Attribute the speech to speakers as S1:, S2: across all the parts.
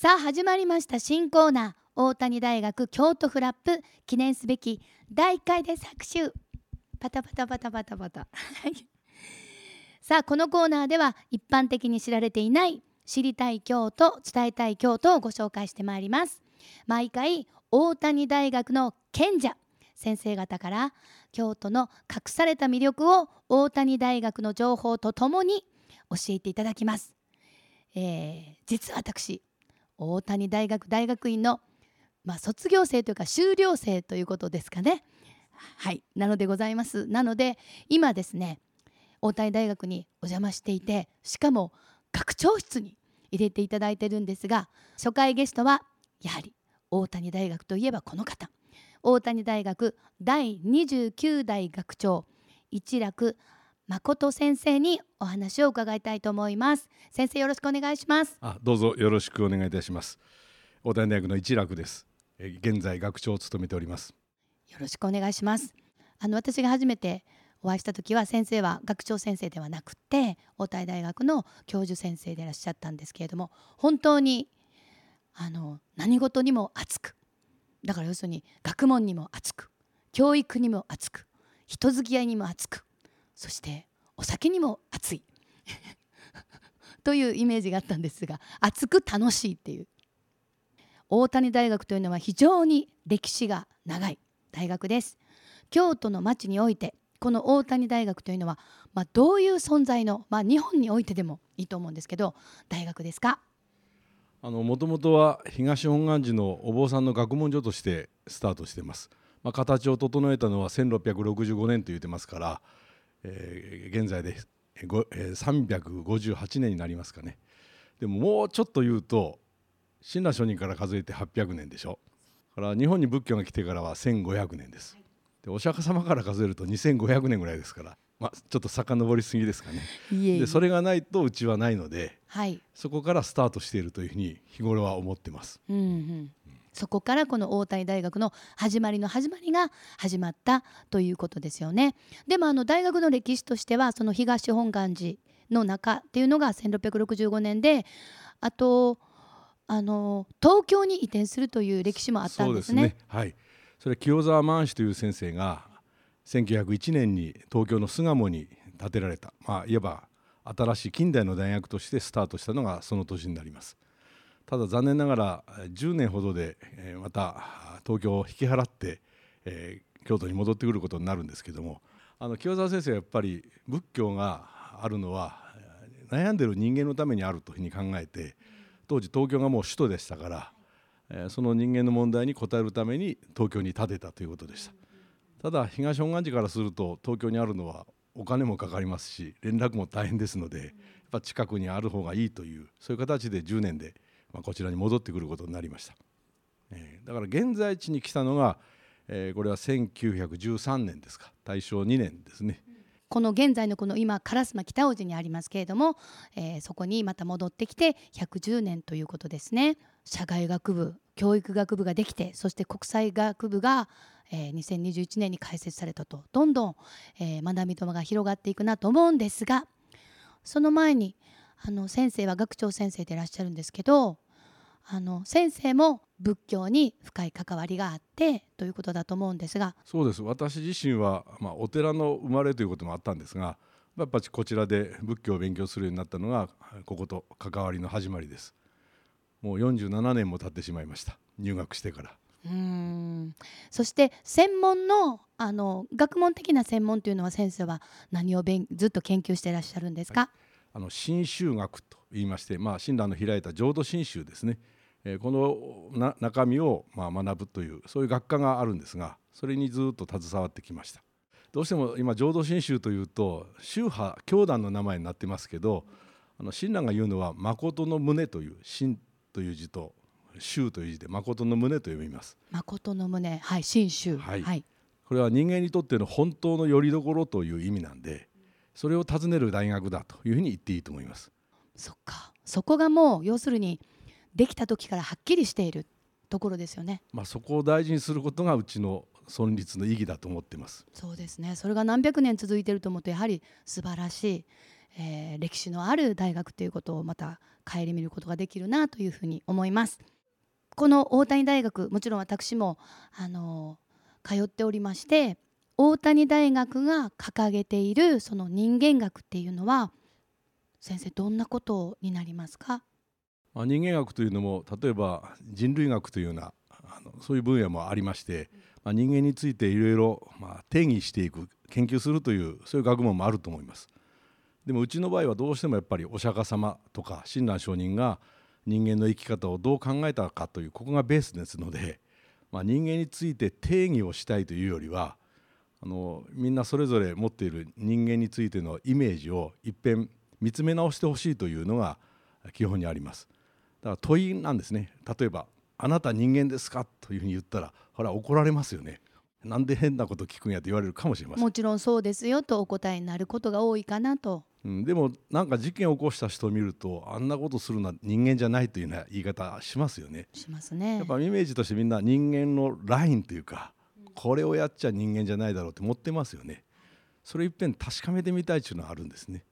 S1: さあ始まりました新コーナー大谷大学京都フラップ記念すべき第1回で作手パタパタパタパタパタ。さあこのコーナーでは一般的に知られていない知りたい京都伝えたい京都をご紹介してまいります。毎回大谷大学の賢者先生方から京都の隠された魅力を大谷大学の情報とともに教えていただきます、えー、実は私大谷大学大学院の、まあ、卒業生というか修了生ということですかね。はい。なのでございます。なので今ですね大谷大学にお邪魔していてしかも学長室に入れていただいてるんですが初回ゲストはやはり大谷大学といえばこの方。大谷大学第29代学長一楽誠先生にお話を伺いたいと思います。先生よろしくお願いします。
S2: あどうぞよろしくお願いいたします。大谷大学の一楽です。現在学長を務めております。
S1: よろしくお願いします。あの私が初めてお会いした時は先生は学長先生ではなくて大谷大学の教授先生でいらっしゃったんですけれども本当にあの何事にも熱くだから要するに学問にも熱く教育にも熱く人付き合いにも熱くそしてお酒にも熱い。というイメージがあったんですが熱く楽しいっていう。大谷大学というのは非常に歴史が長い大学です。京都の町においてこの大谷大学というのは、まあ、どういう存在の、まあ、日本においてでもいいと思うんですけど大学ですか？
S2: もともとは東本願寺のお坊さんの学問所としてスタートしています、まあ、形を整えたのは1665年と言ってますからえー、現在で、えー、358年になりますかね。でももうちょっと言うと親鸞上人から数えて800年でしょ。から日本に仏教が来てからは1500年です。でお釈迦様から数えると2500年ぐらいですから、まあ、ちょっと遡りすぎですかね。でそれがないとうちはないので、はい、そこからスタートしているというふうに日頃は思ってます。うんうん
S1: そこからこの大谷大学の始まりの始まりが始まったということですよね。でもあの大学の歴史としてはその東本願寺の中っていうのが1665年であとあの東京に移転するという歴史もあったんですね。すね
S2: はい、それ清沢万氏という先生が1901年に東京の巣鴨に建てられた、まあ、いわば新しい近代の大学としてスタートしたのがその年になります。ただ残念ながら10年ほどでまた東京を引き払って、京都に戻ってくることになるんですけどもあの清澤先生はやっぱり仏教があるのは悩んでる人間のためにあるというふうに考えて当時東京がもう首都でしたから、その人間の問題に応えるために東京に建てたということでした。ただ東本願寺からすると東京にあるのはお金もかかりますし連絡も大変ですのでやっぱ近くにある方がいいというそういう形で10年でまあ、こちらに戻ってくることになりました、えー、だから現在地に来たのが、えー、これは1913年ですか。大正2年ですね。
S1: この現在のこの今烏丸北大路にありますけれども、えー、そこにまた戻ってきて110年ということですね。社会学部教育学部ができてそして国際学部が、えー、2021年に開設されたと。どんどん、えー、学び友が広がっていくなと思うんですがその前にあの先生は学長先生でいらっしゃるんですけどあの先生も仏教に深い関わりがあってということだと思うんですが。
S2: そうです。私自身は、まあ、お寺の生まれということもあったんですがやっぱりこちらで仏教を勉強するようになったのがここと関わりの始まりです。もう47年も経ってしまいました。入学してから。うん。
S1: そして専門のあの学問的な専門というのは先生は何を勉ずっと研究していらっしゃるんですか、はい
S2: あの新宗学と言いまして、まあ、親鸞の開いた浄土真宗ですね、えー、この中身をまあ学ぶというそういう学科があるんですがそれにずっと携わってきました。どうしても今浄土真宗というと宗派教団の名前になってますけどあの親鸞が言うのは「誠の胸」という「真」という字と「宗」という字で「誠の胸」と読みます。
S1: 誠の胸はい真宗、
S2: はい、はい、これは人間にとっての本当の拠り所という意味なんでそれを尋ねる大学だというふうに言っていいと思います。
S1: そっか。そこがもう要するにできた時からはっきりしているところですよね。
S2: まあそこを大事にすることがうちの存立の意義だと思っています。
S1: そうですね。それが何百年続いていると思うとやはり素晴らしい、えー歴史のある大学ということをまた顧みることができるなというふうに思います。この大谷大学もちろん私もあの通っておりまして大谷大学が掲げているその人間学っていうのは先生どんなことになりますか？
S2: まあ、人間学というのも例えば人類学というようなあのそういう分野もありまして、まあ、人間についていろいろま定義していく研究するというそういう学問もあると思います。でもうちの場合はどうしてもやっぱりお釈迦様とか親鸞上人が人間の生き方をどう考えたかというここがベースですので、まあ、人間について定義をしたいというよりはあのみんなそれぞれ持っている人間についてのイメージを一遍見つめ直してほしいというのが基本にあります。だから問いなんですね例えば「あなた人間ですか?」というふうに言ったらほら怒られますよね。なんで変なこと聞くんやと言われるかもしれません。
S1: もちろんそうですよとお答えになることが多いかなと
S2: うん、でもなんか事件を起こした人を見るとあんなことするのは人間じゃないというような言い方しますよね。
S1: しますね
S2: やっ。ぱイメージとしてみんな人間のラインというかこれをやっちゃ人間じゃないだろうって持ってますよね。それいっぺん確かめてみたいっていうのはあるんですね。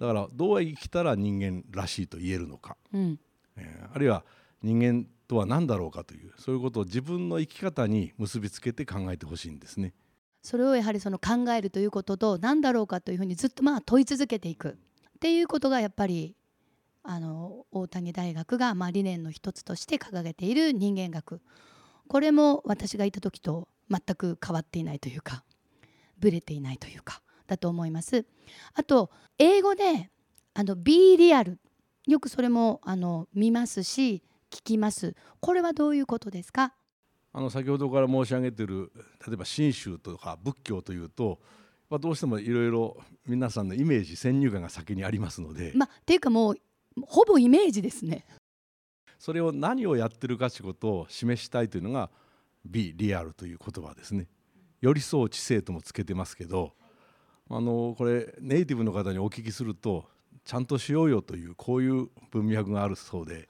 S2: だからどう生きたら人間らしいと言えるのか、
S1: うん、
S2: えーあるいは人間とは何だろうかというそういうことを自分の生き方に結びつけて考えてほしいんですね。
S1: それをやはりその考えるということと何だろうかというふうにずっとまあ問い続けていくっていうことがやっぱりあの大谷大学がまあ理念の一つとして掲げている人間学これも私がいた時と全く変わっていないというかぶれていないというかだと思います。あと英語であの Be real よくそれもあの見ますし聞きますこれはどういうことですか？
S2: あの先ほどから申し上げている例えば信州とか仏教というと、まあ、どうしてもいろいろ皆さんのイメージ先入観が先にありますので、
S1: まあっていうかもうほぼイメージですね。
S2: それを何をやってるかということを示したいというのが「be real」という言葉ですね。寄り添う知性ともつけてますけどあのこれネイティブの方にお聞きするとちゃんとしようよというこういう文脈があるそうで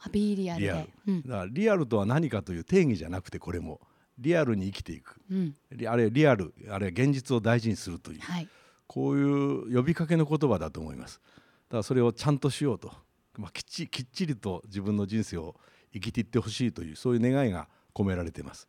S1: リアル
S2: だからリアルとは何かという定義じゃなくてこれもリアルに生きていく。
S1: うん、
S2: リあれリアルあれ現実を大事にするという
S1: はい、
S2: こういう呼びかけの言葉だと思います。だからそれをちゃんとしようと、まあ、きっちきっちりと自分の人生を生きていってほしいというそういう願いが込められています。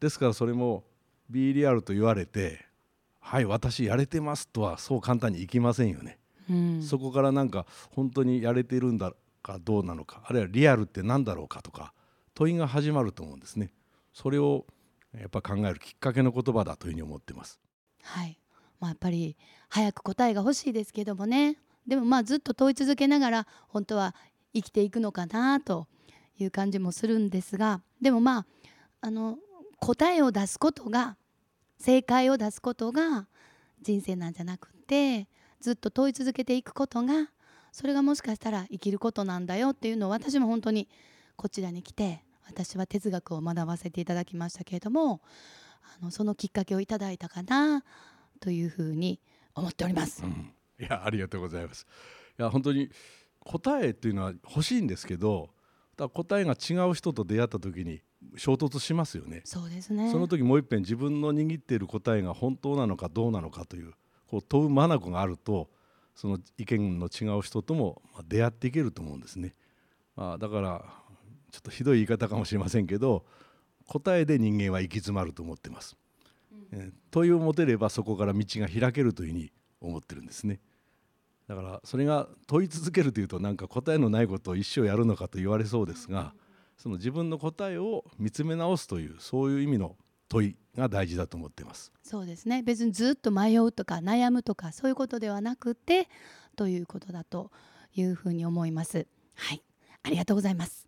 S2: ですからそれも「Be リアル」と言われて「はい私やれてます」とはそう簡単にいきませんよね。
S1: うん、
S2: そこからなんか本当にやれているんだかどうなのかあるいはリアルって何だろうかとか問いが始まると思うんですね。それをやっぱ考えるきっかけの言葉だというふうに思ってます。
S1: はい、まあ、やっぱり早く答えが欲しいですけどもねでもまあずっと問い続けながら本当は生きていくのかなという感じもするんですがでもまああの答えを出すことが正解を出すことが人生なんじゃなくってずっと問い続けていくことがそれがもしかしたら生きることなんだよっていうのを私も本当にこちらに来て私は哲学を学ばせていただきましたけれどもあのそのきっかけをいただいたかなというふうに思っております。
S2: うんいやありがとうございます。いや本当に答えっていうのは欲しいんですけど、だ答えが違う人と出会った時に衝突しますよね。
S1: そうですね。
S2: その時もう一遍自分の握っている答えが本当なのかどうなのかというこう問う眼があるとその意見の違う人ともまあ出会っていけると思うんですね。まあ、だからちょっとひどい言い方かもしれませんけど答えで人間は行き詰まると思ってます。えー問いを持てればそこから道が開けるというふうに思ってるんですね。だからそれが問い続けるというとなんか答えのないことを一生やるのかと言われそうですがその自分の答えを見つめ直すというそういう意味の問いが大事だと思っています。
S1: そうですね。別にずっと迷うとか悩むとかそういうことではなくてということだというふうに思います。はい、ありがとうございます。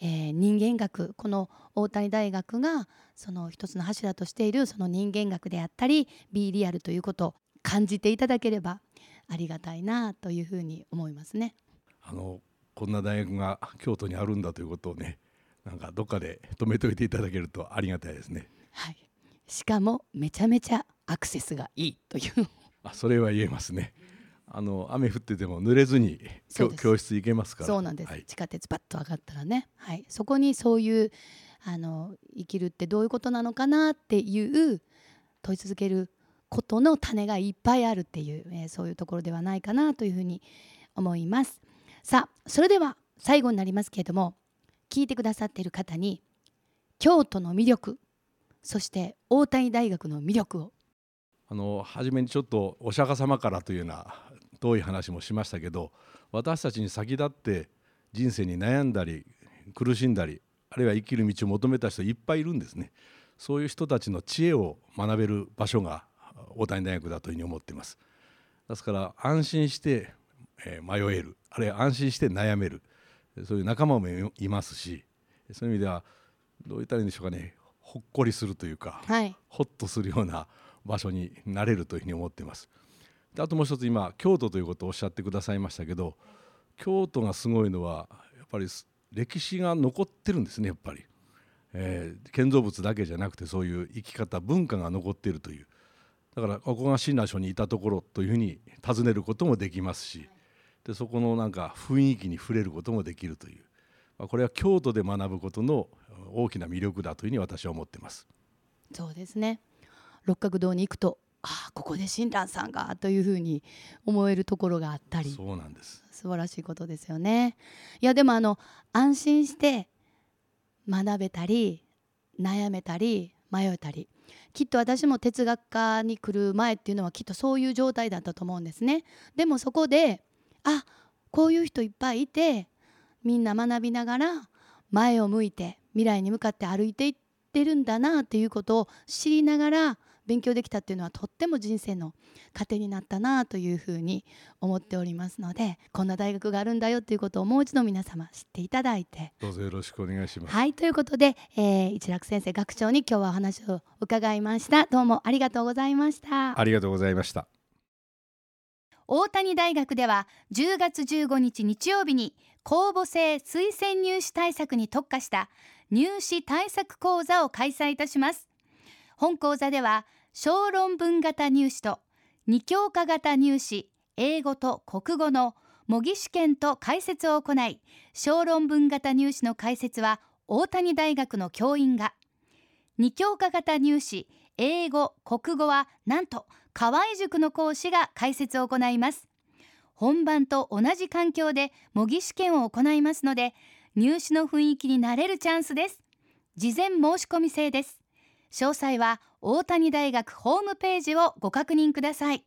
S1: えー人間学この大谷大学がその一つの柱としているその人間学であったり Be リアルということを感じていただければありがたいなというふうに思いますね。
S2: あのこんな大学が京都にあるんだということをねなんかどっかで止めておいていただけるとありがたいですね。
S1: はい、しかもめちゃめちゃアクセスがいいという。
S2: あそれは言えますね。あの雨降ってても濡れずに教室行けますから。
S1: そうなんです、
S2: はい、
S1: 地下鉄バッと上がったらね、はい、そこにそういうあの生きるってどういうことなのかなっていう問い続けることの種がいっぱいあるっていう、えー、そういうところではないかなというふうに思います。さあそれでは最後になりますけれども聞いてくださっている方に京都の魅力そして大谷大学の魅力を。
S2: あの初めにちょっとお釈迦様からというような遠い話もしましたけど私たちに先立って人生に悩んだり苦しんだりあるいは生きる道を求めた人いっぱいいるんですね。そういう人たちの知恵を学べる場所が大谷大学だというふうに思っています。ですから安心して迷えるあるいは安心して悩めるそういう仲間もいますしそういう意味ではどう言ったらいいんでしょうかね。ほっこりするというか、はい、ほっとするような場所になれるというふうに思っています。であともう一つ今京都ということをおっしゃってくださいましたけど京都がすごいのはやっぱり歴史が残ってるんですねやっぱり、えー、建造物だけじゃなくてそういう生き方文化が残っているという。だからここが親鸞書にいたところというふうに尋ねることもできますしでそこのなんか雰囲気に触れることもできるという、まあ、これは京都で学ぶことの大きな魅力だというふうに私は思ってます。
S1: そうですね六角堂に行くとああここで親鸞さんがというふうに思えるところがあったり
S2: そうなんです
S1: 素晴らしいことですよね。いやでもあの安心して学べたり悩めたり迷えたりきっと私も哲学科に来る前っていうのはきっとそういう状態だったと思うんですね。でもそこであこういう人いっぱいいてみんな学びながら前を向いて未来に向かって歩いていってるんだなっていうことを知りながら勉強できたっていうのはとっても人生の糧になったなというふうに思っておりますのでこんな大学があるんだよということをもう一度皆様知っていただいて。
S2: どうぞよろしくお願いします。
S1: はいということで、えー、一楽先生学長に今日はお話を伺いました。どうもありがとうございました。
S2: ありがとうございました
S1: 大谷大学では10月15日日曜日に公募制推薦入試対策に特化した入試対策講座を開催いたします。本講座では小論文型入試と2教科型入試英語と国語の模擬試験と解説を行い小論文型入試の解説は大谷大学の教員が。2教科型入試英語国語はなんと河合塾の講師が解説を行います。本番と同じ環境で模擬試験を行いますので入試の雰囲気になれるチャンスです。事前申し込み制です。詳細は大谷大学ホームページをご確認ください。